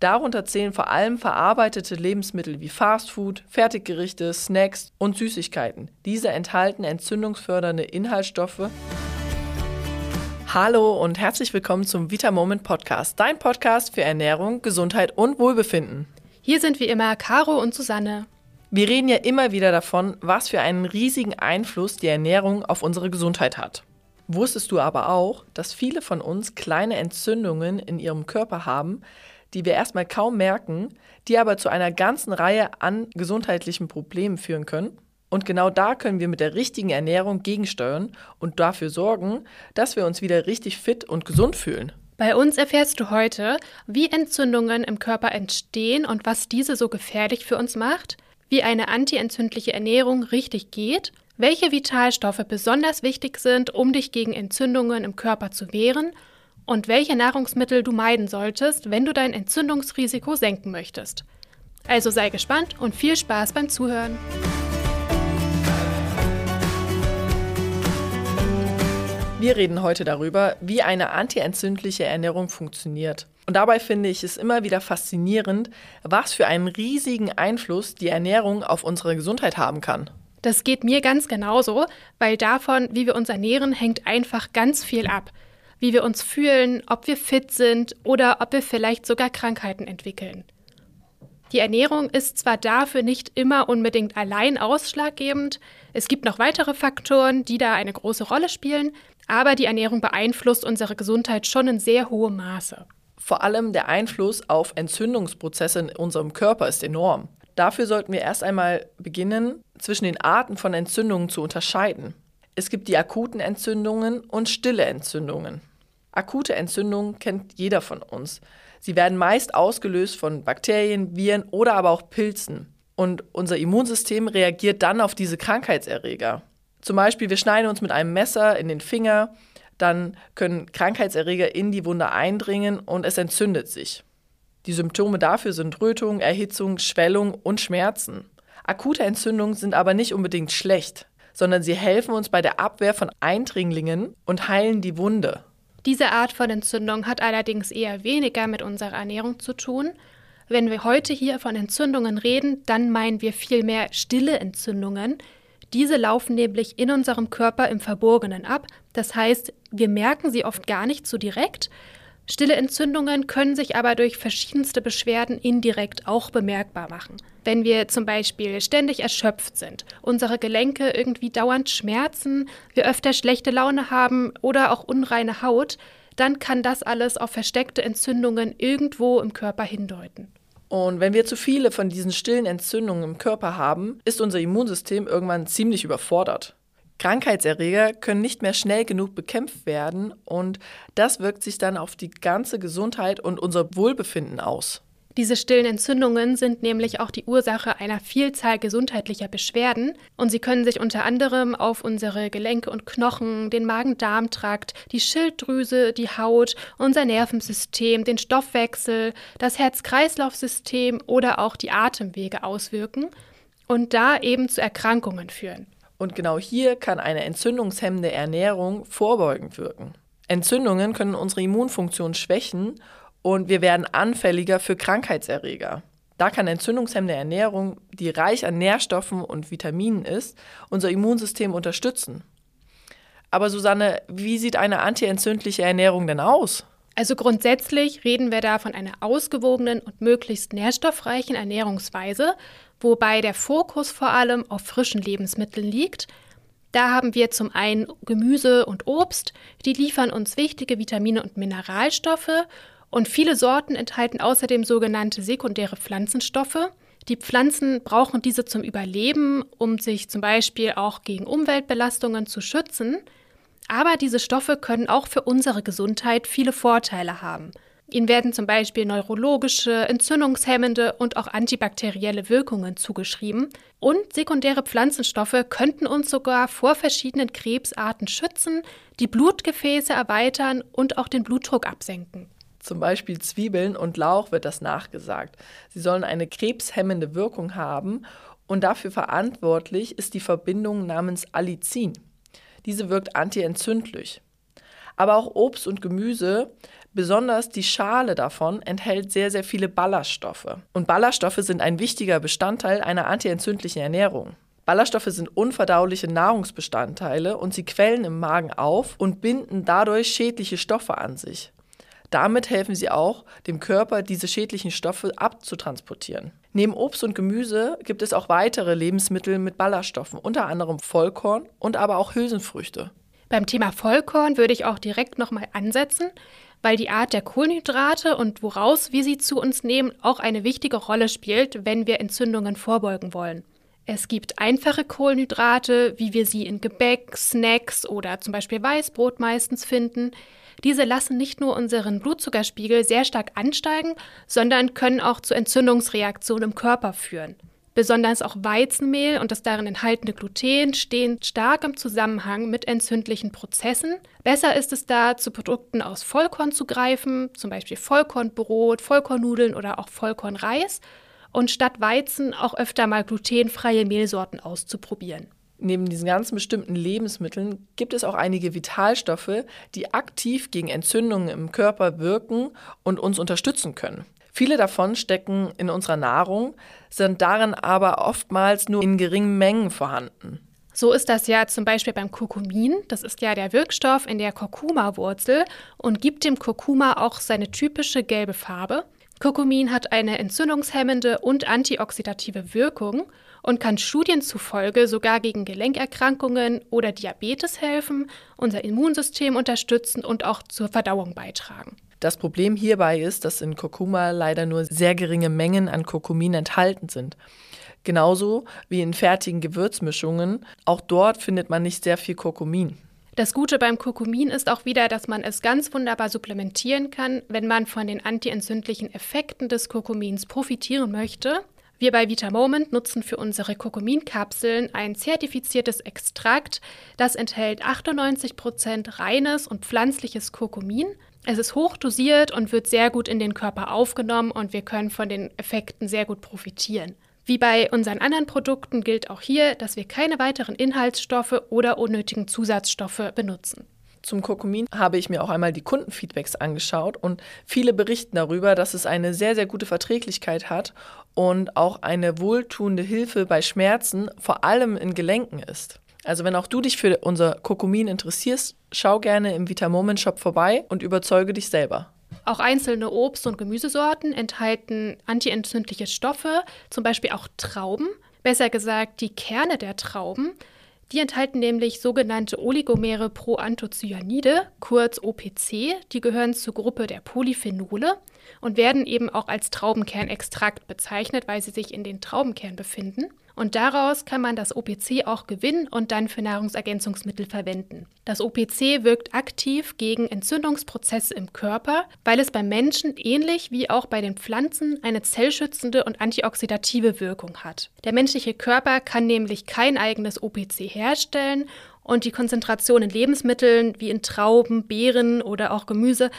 Darunter zählen vor allem verarbeitete Lebensmittel wie Fastfood, Fertiggerichte, Snacks und Süßigkeiten. Diese enthalten entzündungsfördernde Inhaltsstoffe. Hallo und herzlich willkommen zum Vita Moment Podcast, dein Podcast für Ernährung, Gesundheit und Wohlbefinden. Hier sind wie immer Caro und Susanne. Wir reden ja immer wieder davon, was für einen riesigen Einfluss die Ernährung auf unsere Gesundheit hat. Wusstest du aber auch, dass viele von uns kleine Entzündungen in ihrem Körper haben, die wir erstmal kaum merken, die aber zu einer ganzen Reihe an gesundheitlichen Problemen führen können? Und genau da können wir mit der richtigen Ernährung gegensteuern und dafür sorgen, dass wir uns wieder richtig fit und gesund fühlen. Bei uns erfährst du heute, wie Entzündungen im Körper entstehen und was diese so gefährlich für uns macht, wie eine antientzündliche Ernährung richtig geht, welche Vitalstoffe besonders wichtig sind, um dich gegen Entzündungen im Körper zu wehren und welche Nahrungsmittel du meiden solltest, wenn du dein Entzündungsrisiko senken möchtest. Also sei gespannt und viel Spaß beim Zuhören. Wir reden heute darüber, wie eine antientzündliche Ernährung funktioniert. Und dabei finde ich es immer wieder faszinierend, was für einen riesigen Einfluss die Ernährung auf unsere Gesundheit haben kann. Das geht mir ganz genauso, weil davon, wie wir uns ernähren, hängt einfach ganz viel ab. Wie wir uns fühlen, ob wir fit sind oder ob wir vielleicht sogar Krankheiten entwickeln. Die Ernährung ist zwar dafür nicht immer unbedingt allein ausschlaggebend, es gibt noch weitere Faktoren, die da eine große Rolle spielen, aber die Ernährung beeinflusst unsere Gesundheit schon in sehr hohem Maße. Vor allem der Einfluss auf Entzündungsprozesse in unserem Körper ist enorm. Dafür sollten wir erst einmal beginnen, zwischen den Arten von Entzündungen zu unterscheiden. Es gibt die akuten Entzündungen und stille Entzündungen. Akute Entzündungen kennt jeder von uns. Sie werden meist ausgelöst von Bakterien, Viren oder aber auch Pilzen. Und unser Immunsystem reagiert dann auf diese Krankheitserreger. Zum Beispiel, wir schneiden uns mit einem Messer in den Finger, dann können Krankheitserreger in die Wunde eindringen und es entzündet sich. Die Symptome dafür sind Rötung, Erhitzung, Schwellung und Schmerzen. Akute Entzündungen sind aber nicht unbedingt schlecht, sondern sie helfen uns bei der Abwehr von Eindringlingen und heilen die Wunde. Diese Art von Entzündung hat allerdings eher weniger mit unserer Ernährung zu tun. Wenn wir heute hier von Entzündungen reden, dann meinen wir vielmehr stille Entzündungen. Diese laufen nämlich in unserem Körper im Verborgenen ab. Das heißt, wir merken sie oft gar nicht so direkt, Stille Entzündungen können sich aber durch verschiedenste Beschwerden indirekt auch bemerkbar machen. Wenn wir zum Beispiel ständig erschöpft sind, unsere Gelenke irgendwie dauernd schmerzen, wir öfter schlechte Laune haben oder auch unreine Haut, dann kann das alles auf versteckte Entzündungen irgendwo im Körper hindeuten. Und wenn wir zu viele von diesen stillen Entzündungen im Körper haben, ist unser Immunsystem irgendwann ziemlich überfordert. Krankheitserreger können nicht mehr schnell genug bekämpft werden und das wirkt sich dann auf die ganze Gesundheit und unser Wohlbefinden aus. Diese stillen Entzündungen sind nämlich auch die Ursache einer Vielzahl gesundheitlicher Beschwerden und sie können sich unter anderem auf unsere Gelenke und Knochen, den Magen-Darm-Trakt, die Schilddrüse, die Haut, unser Nervensystem, den Stoffwechsel, das Herz-Kreislauf-System oder auch die Atemwege auswirken und da eben zu Erkrankungen führen. Und genau hier kann eine entzündungshemmende Ernährung vorbeugend wirken. Entzündungen können unsere Immunfunktion schwächen und wir werden anfälliger für Krankheitserreger. Da kann entzündungshemmende Ernährung, die reich an Nährstoffen und Vitaminen ist, unser Immunsystem unterstützen. Aber Susanne, wie sieht eine antientzündliche Ernährung denn aus? Also grundsätzlich reden wir da von einer ausgewogenen und möglichst nährstoffreichen Ernährungsweise, wobei der Fokus vor allem auf frischen Lebensmitteln liegt. Da haben wir zum einen Gemüse und Obst, die liefern uns wichtige Vitamine und Mineralstoffe und viele Sorten enthalten außerdem sogenannte sekundäre Pflanzenstoffe. Die Pflanzen brauchen diese zum Überleben, um sich zum Beispiel auch gegen Umweltbelastungen zu schützen. Aber diese Stoffe können auch für unsere Gesundheit viele Vorteile haben. Ihnen werden zum Beispiel neurologische, entzündungshemmende und auch antibakterielle Wirkungen zugeschrieben. Und sekundäre Pflanzenstoffe könnten uns sogar vor verschiedenen Krebsarten schützen, die Blutgefäße erweitern und auch den Blutdruck absenken. Zum Beispiel Zwiebeln und Lauch wird das nachgesagt. Sie sollen eine krebshemmende Wirkung haben und dafür verantwortlich ist die Verbindung namens Allicin. Diese wirkt antientzündlich. Aber auch Obst und Gemüse Besonders die Schale davon enthält sehr, sehr viele Ballaststoffe. Und Ballaststoffe sind ein wichtiger Bestandteil einer antientzündlichen Ernährung. Ballaststoffe sind unverdauliche Nahrungsbestandteile und sie quellen im Magen auf und binden dadurch schädliche Stoffe an sich. Damit helfen sie auch, dem Körper diese schädlichen Stoffe abzutransportieren. Neben Obst und Gemüse gibt es auch weitere Lebensmittel mit Ballaststoffen, unter anderem Vollkorn und aber auch Hülsenfrüchte. Beim Thema Vollkorn würde ich auch direkt nochmal ansetzen, weil die Art der Kohlenhydrate und woraus wir sie zu uns nehmen auch eine wichtige Rolle spielt, wenn wir Entzündungen vorbeugen wollen. Es gibt einfache Kohlenhydrate, wie wir sie in Gebäck, Snacks oder zum Beispiel Weißbrot meistens finden. Diese lassen nicht nur unseren Blutzuckerspiegel sehr stark ansteigen, sondern können auch zu Entzündungsreaktionen im Körper führen. Besonders auch Weizenmehl und das darin enthaltene Gluten stehen stark im Zusammenhang mit entzündlichen Prozessen. Besser ist es da, zu Produkten aus Vollkorn zu greifen, zum Beispiel Vollkornbrot, Vollkornnudeln oder auch Vollkornreis und statt Weizen auch öfter mal glutenfreie Mehlsorten auszuprobieren. Neben diesen ganzen bestimmten Lebensmitteln gibt es auch einige Vitalstoffe, die aktiv gegen Entzündungen im Körper wirken und uns unterstützen können. Viele davon stecken in unserer Nahrung, sind darin aber oftmals nur in geringen Mengen vorhanden. So ist das ja zum Beispiel beim Kurkumin. Das ist ja der Wirkstoff in der Kurkuma-Wurzel und gibt dem Kurkuma auch seine typische gelbe Farbe. Kurkumin hat eine entzündungshemmende und antioxidative Wirkung und kann Studien zufolge sogar gegen Gelenkerkrankungen oder Diabetes helfen, unser Immunsystem unterstützen und auch zur Verdauung beitragen. Das Problem hierbei ist, dass in Kurkuma leider nur sehr geringe Mengen an Kurkumin enthalten sind. Genauso wie in fertigen Gewürzmischungen. Auch dort findet man nicht sehr viel Kurkumin. Das Gute beim Kurkumin ist auch wieder, dass man es ganz wunderbar supplementieren kann, wenn man von den antientzündlichen Effekten des Kurkumins profitieren möchte. Wir bei VitaMoment nutzen für unsere Kurkuminkapseln ein zertifiziertes Extrakt, das enthält 98% reines und pflanzliches Kurkumin. Es ist hochdosiert und wird sehr gut in den Körper aufgenommen und wir können von den Effekten sehr gut profitieren. Wie bei unseren anderen Produkten gilt auch hier, dass wir keine weiteren Inhaltsstoffe oder unnötigen Zusatzstoffe benutzen. Zum Kurkumin habe ich mir auch einmal die Kundenfeedbacks angeschaut und viele berichten darüber, dass es eine sehr, sehr gute Verträglichkeit hat und auch eine wohltuende Hilfe bei Schmerzen, vor allem in Gelenken ist. Also wenn auch du dich für unser Kurkumin interessierst, schau gerne im Vitamoment Shop vorbei und überzeuge dich selber. Auch einzelne Obst- und Gemüsesorten enthalten antientzündliche Stoffe, zum Beispiel auch Trauben. Besser gesagt, die Kerne der Trauben. Die enthalten nämlich sogenannte Oligomere Proanthocyanide, kurz OPC. Die gehören zur Gruppe der Polyphenole und werden eben auch als Traubenkernextrakt bezeichnet, weil sie sich in den Traubenkern befinden. Und daraus kann man das OPC auch gewinnen und dann für Nahrungsergänzungsmittel verwenden. Das OPC wirkt aktiv gegen Entzündungsprozesse im Körper, weil es beim Menschen ähnlich wie auch bei den Pflanzen eine zellschützende und antioxidative Wirkung hat. Der menschliche Körper kann nämlich kein eigenes OPC herstellen und die Konzentration in Lebensmitteln wie in Trauben, Beeren oder auch Gemüse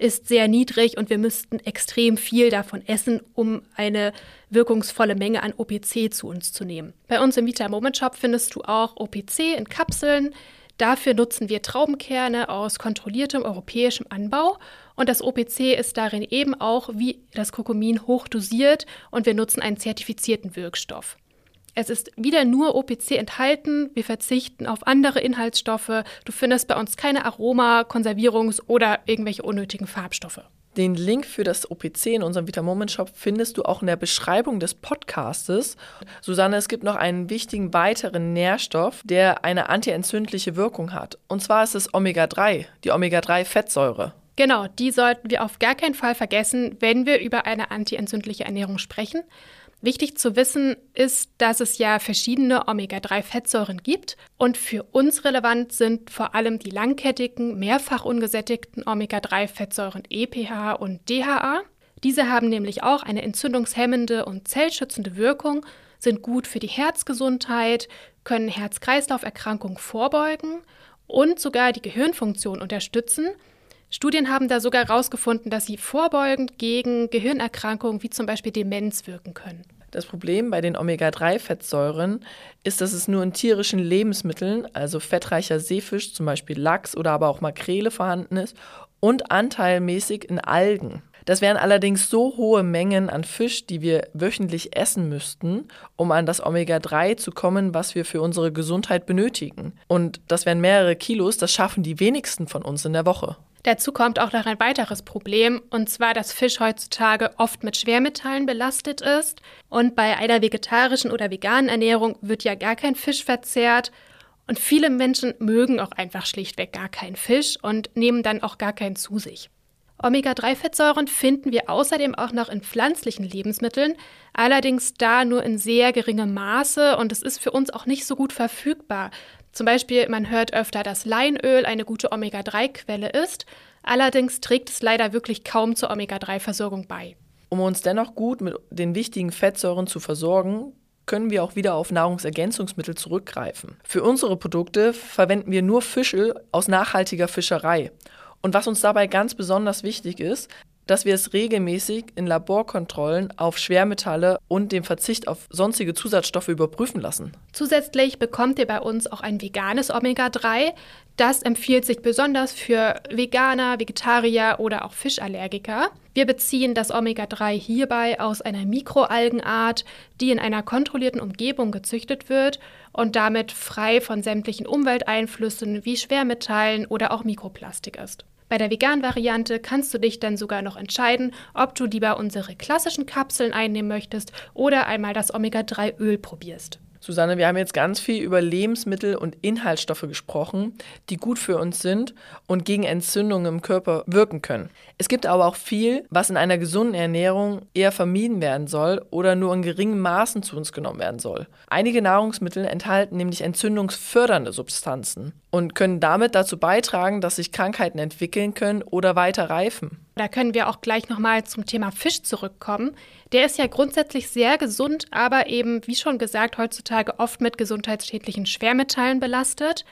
ist sehr niedrig und wir müssten extrem viel davon essen, um eine wirkungsvolle Menge an OPC zu uns zu nehmen. Bei uns im Vita Moment Shop findest du auch OPC in Kapseln. Dafür nutzen wir Traubenkerne aus kontrolliertem europäischem Anbau und das OPC ist darin eben auch wie das Kurkumin hochdosiert und wir nutzen einen zertifizierten Wirkstoff. Es ist wieder nur OPC enthalten. Wir verzichten auf andere Inhaltsstoffe. Du findest bei uns keine Aroma, Konservierungs- oder irgendwelche unnötigen Farbstoffe. Den Link für das OPC in unserem Vitamoment Shop findest du auch in der Beschreibung des Podcastes. Susanne, es gibt noch einen wichtigen weiteren Nährstoff, der eine antientzündliche Wirkung hat. Und zwar ist es Omega-3, die Omega-3-Fettsäure. Genau, die sollten wir auf gar keinen Fall vergessen, wenn wir über eine antientzündliche Ernährung sprechen. Wichtig zu wissen ist, dass es ja verschiedene Omega-3-Fettsäuren gibt und für uns relevant sind vor allem die langkettigen, mehrfach ungesättigten Omega-3-Fettsäuren EPH und DHA. Diese haben nämlich auch eine entzündungshemmende und zellschützende Wirkung, sind gut für die Herzgesundheit, können Herz-Kreislauf-Erkrankungen vorbeugen und sogar die Gehirnfunktion unterstützen – Studien haben da sogar herausgefunden, dass sie vorbeugend gegen Gehirnerkrankungen wie zum Beispiel Demenz wirken können. Das Problem bei den Omega-3-Fettsäuren ist, dass es nur in tierischen Lebensmitteln, also fettreicher Seefisch, zum Beispiel Lachs oder aber auch Makrele vorhanden ist und anteilmäßig in Algen. Das wären allerdings so hohe Mengen an Fisch, die wir wöchentlich essen müssten, um an das Omega-3 zu kommen, was wir für unsere Gesundheit benötigen. Und das wären mehrere Kilos, das schaffen die wenigsten von uns in der Woche. Dazu kommt auch noch ein weiteres Problem, und zwar, dass Fisch heutzutage oft mit Schwermetallen belastet ist. Und bei einer vegetarischen oder veganen Ernährung wird ja gar kein Fisch verzehrt. Und viele Menschen mögen auch einfach schlichtweg gar keinen Fisch und nehmen dann auch gar keinen zu sich. Omega-3-Fettsäuren finden wir außerdem auch noch in pflanzlichen Lebensmitteln, allerdings da nur in sehr geringem Maße und es ist für uns auch nicht so gut verfügbar. Zum Beispiel, man hört öfter, dass Leinöl eine gute Omega-3-Quelle ist, allerdings trägt es leider wirklich kaum zur Omega-3-Versorgung bei. Um uns dennoch gut mit den wichtigen Fettsäuren zu versorgen, können wir auch wieder auf Nahrungsergänzungsmittel zurückgreifen. Für unsere Produkte verwenden wir nur Fischöl aus nachhaltiger Fischerei. Und was uns dabei ganz besonders wichtig ist, dass wir es regelmäßig in Laborkontrollen auf Schwermetalle und dem Verzicht auf sonstige Zusatzstoffe überprüfen lassen. Zusätzlich bekommt ihr bei uns auch ein veganes Omega-3. Das empfiehlt sich besonders für Veganer, Vegetarier oder auch Fischallergiker. Wir beziehen das Omega-3 hierbei aus einer Mikroalgenart, die in einer kontrollierten Umgebung gezüchtet wird und damit frei von sämtlichen Umwelteinflüssen wie Schwermetallen oder auch Mikroplastik ist. Bei der veganen Variante kannst du dich dann sogar noch entscheiden, ob du lieber unsere klassischen Kapseln einnehmen möchtest oder einmal das Omega-3-Öl probierst. Susanne, wir haben jetzt ganz viel über Lebensmittel und Inhaltsstoffe gesprochen, die gut für uns sind und gegen Entzündungen im Körper wirken können. Es gibt aber auch viel, was in einer gesunden Ernährung eher vermieden werden soll oder nur in geringen Maßen zu uns genommen werden soll. Einige Nahrungsmittel enthalten nämlich entzündungsfördernde Substanzen und können damit dazu beitragen, dass sich Krankheiten entwickeln können oder weiter reifen. Da können wir auch gleich nochmal zum Thema Fisch zurückkommen. Der ist ja grundsätzlich sehr gesund, aber eben, wie schon gesagt, heutzutage oft mit gesundheitsschädlichen Schwermetallen belastet.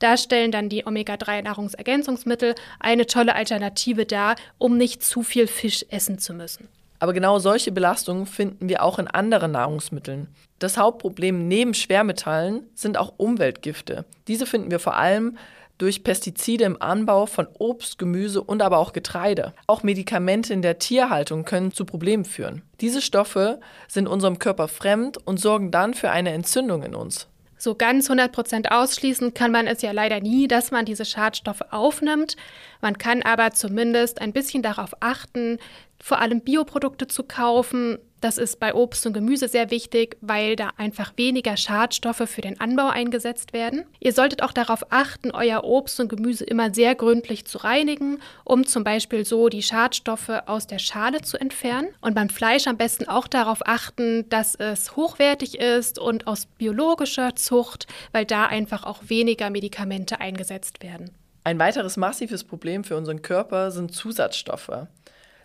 Da stellen dann die Omega-3-Nahrungsergänzungsmittel eine tolle Alternative dar, um nicht zu viel Fisch essen zu müssen. Aber genau solche Belastungen finden wir auch in anderen Nahrungsmitteln. Das Hauptproblem neben Schwermetallen sind auch Umweltgifte. Diese finden wir vor allem durch Pestizide im Anbau von Obst, Gemüse und aber auch Getreide. Auch Medikamente in der Tierhaltung können zu Problemen führen. Diese Stoffe sind unserem Körper fremd und sorgen dann für eine Entzündung in uns. So ganz 100% ausschließen kann man es ja leider nie, dass man diese Schadstoffe aufnimmt. Man kann aber zumindest ein bisschen darauf achten, vor allem Bioprodukte zu kaufen, das ist bei Obst und Gemüse sehr wichtig, weil da einfach weniger Schadstoffe für den Anbau eingesetzt werden. Ihr solltet auch darauf achten, euer Obst und Gemüse immer sehr gründlich zu reinigen, um zum Beispiel so die Schadstoffe aus der Schale zu entfernen. Und beim Fleisch am besten auch darauf achten, dass es hochwertig ist und aus biologischer Zucht, weil da einfach auch weniger Medikamente eingesetzt werden. Ein weiteres massives Problem für unseren Körper sind Zusatzstoffe.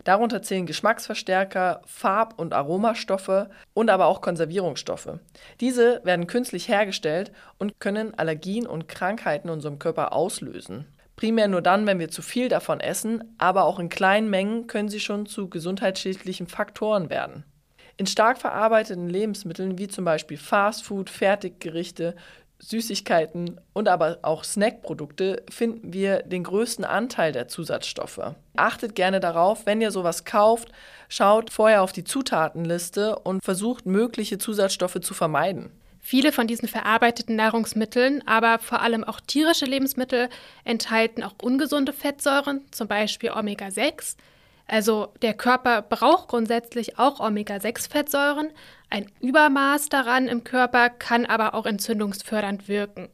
Darunter zählen Geschmacksverstärker, Farb- und Aromastoffe und aber auch Konservierungsstoffe. Diese werden künstlich hergestellt und können Allergien und Krankheiten in unserem Körper auslösen. Primär nur dann, wenn wir zu viel davon essen, aber auch in kleinen Mengen können sie schon zu gesundheitsschädlichen Faktoren werden. In stark verarbeiteten Lebensmitteln wie zum Beispiel Fastfood, Fertiggerichte, Süßigkeiten und aber auch Snackprodukte finden wir den größten Anteil der Zusatzstoffe. Achtet gerne darauf, wenn ihr sowas kauft, schaut vorher auf die Zutatenliste und versucht mögliche Zusatzstoffe zu vermeiden. Viele von diesen verarbeiteten Nahrungsmitteln, aber vor allem auch tierische Lebensmittel, enthalten auch ungesunde Fettsäuren, zum Beispiel Omega-6. Also der Körper braucht grundsätzlich auch Omega-6-Fettsäuren, ein Übermaß daran im Körper kann aber auch entzündungsfördernd wirken.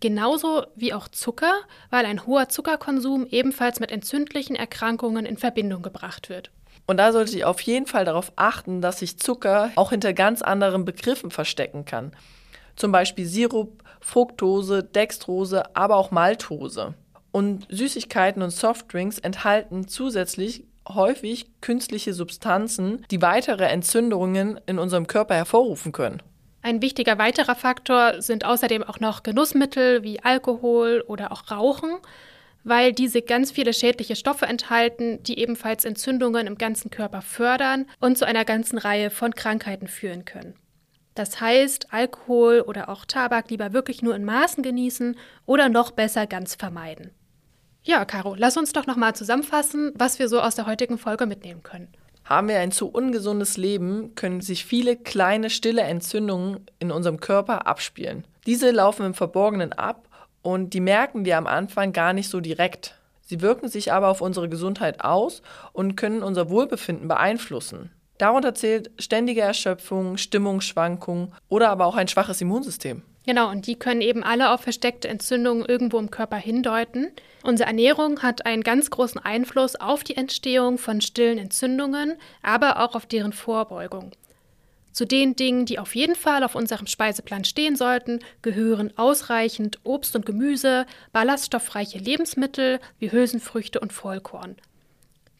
Genauso wie auch Zucker, weil ein hoher Zuckerkonsum ebenfalls mit entzündlichen Erkrankungen in Verbindung gebracht wird. Und da sollte ich auf jeden Fall darauf achten, dass sich Zucker auch hinter ganz anderen Begriffen verstecken kann. Zum Beispiel Sirup, Fructose, Dextrose, aber auch Maltose. Und Süßigkeiten und Softdrinks enthalten zusätzlich häufig künstliche Substanzen, die weitere Entzündungen in unserem Körper hervorrufen können. Ein wichtiger weiterer Faktor sind außerdem auch noch Genussmittel wie Alkohol oder auch Rauchen, weil diese ganz viele schädliche Stoffe enthalten, die ebenfalls Entzündungen im ganzen Körper fördern und zu einer ganzen Reihe von Krankheiten führen können. Das heißt, Alkohol oder auch Tabak lieber wirklich nur in Maßen genießen oder noch besser ganz vermeiden. Ja, Caro, lass uns doch nochmal zusammenfassen, was wir so aus der heutigen Folge mitnehmen können. Haben wir ein zu ungesundes Leben, können sich viele kleine stille Entzündungen in unserem Körper abspielen. Diese laufen im Verborgenen ab und die merken wir am Anfang gar nicht so direkt. Sie wirken sich aber auf unsere Gesundheit aus und können unser Wohlbefinden beeinflussen. Darunter zählt ständige Erschöpfung, Stimmungsschwankungen oder aber auch ein schwaches Immunsystem. Genau, und die können eben alle auf versteckte Entzündungen irgendwo im Körper hindeuten. Unsere Ernährung hat einen ganz großen Einfluss auf die Entstehung von stillen Entzündungen, aber auch auf deren Vorbeugung. Zu den Dingen, die auf jeden Fall auf unserem Speiseplan stehen sollten, gehören ausreichend Obst und Gemüse, ballaststoffreiche Lebensmittel wie Hülsenfrüchte und Vollkorn.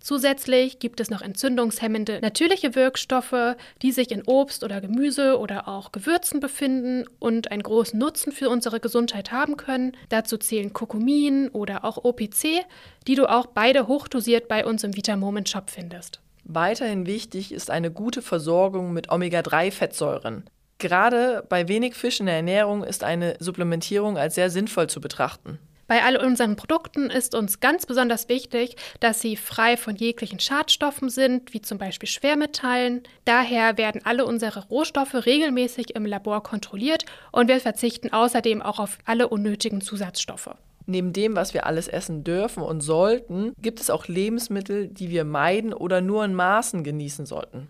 Zusätzlich gibt es noch entzündungshemmende natürliche Wirkstoffe, die sich in Obst oder Gemüse oder auch Gewürzen befinden und einen großen Nutzen für unsere Gesundheit haben können. Dazu zählen Kurkumin oder auch OPC, die du auch beide hochdosiert bei uns im Vitamoment Shop findest. Weiterhin wichtig ist eine gute Versorgung mit Omega-3-Fettsäuren. Gerade bei wenig Fisch in der Ernährung ist eine Supplementierung als sehr sinnvoll zu betrachten. Bei all unseren Produkten ist uns ganz besonders wichtig, dass sie frei von jeglichen Schadstoffen sind, wie zum Beispiel Schwermetallen. Daher werden alle unsere Rohstoffe regelmäßig im Labor kontrolliert und wir verzichten außerdem auch auf alle unnötigen Zusatzstoffe. Neben dem, was wir alles essen dürfen und sollten, gibt es auch Lebensmittel, die wir meiden oder nur in Maßen genießen sollten.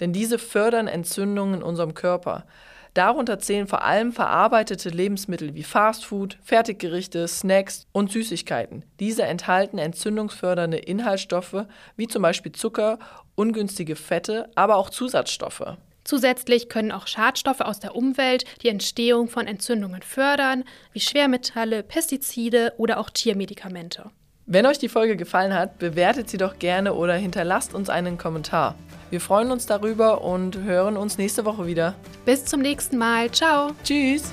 Denn diese fördern Entzündungen in unserem Körper. Darunter zählen vor allem verarbeitete Lebensmittel wie Fastfood, Fertiggerichte, Snacks und Süßigkeiten. Diese enthalten entzündungsfördernde Inhaltsstoffe wie zum Beispiel Zucker, ungünstige Fette, aber auch Zusatzstoffe. Zusätzlich können auch Schadstoffe aus der Umwelt die Entstehung von Entzündungen fördern, wie Schwermetalle, Pestizide oder auch Tiermedikamente. Wenn euch die Folge gefallen hat, bewertet sie doch gerne oder hinterlasst uns einen Kommentar. Wir freuen uns darüber und hören uns nächste Woche wieder. Bis zum nächsten Mal. Ciao. Tschüss.